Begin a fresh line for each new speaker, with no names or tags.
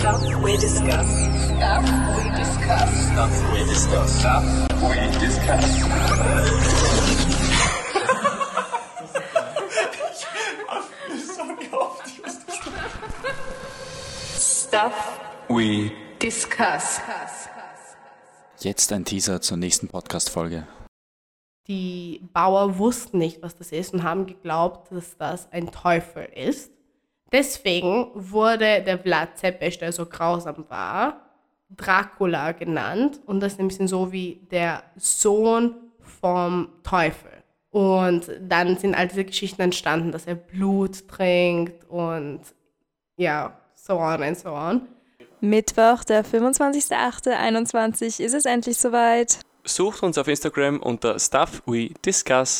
Stuff we discuss. Stuff we discuss. Stuff we discuss. Stuff we discuss. Stuff we discuss.
Jetzt ein Teaser zur nächsten Podcast-Folge.
Die Bauer wussten nicht, was das ist und haben geglaubt, dass das ein Teufel ist. Deswegen wurde der Vlad Zepes, der so grausam war, Dracula genannt. Und das ist ein bisschen so wie der Sohn vom Teufel. Und dann sind all diese Geschichten entstanden, dass er Blut trinkt und ja, so on and so on.
Mittwoch, der 25.08.21 ist es endlich soweit.
Sucht uns auf Instagram unter Stuff We Discuss.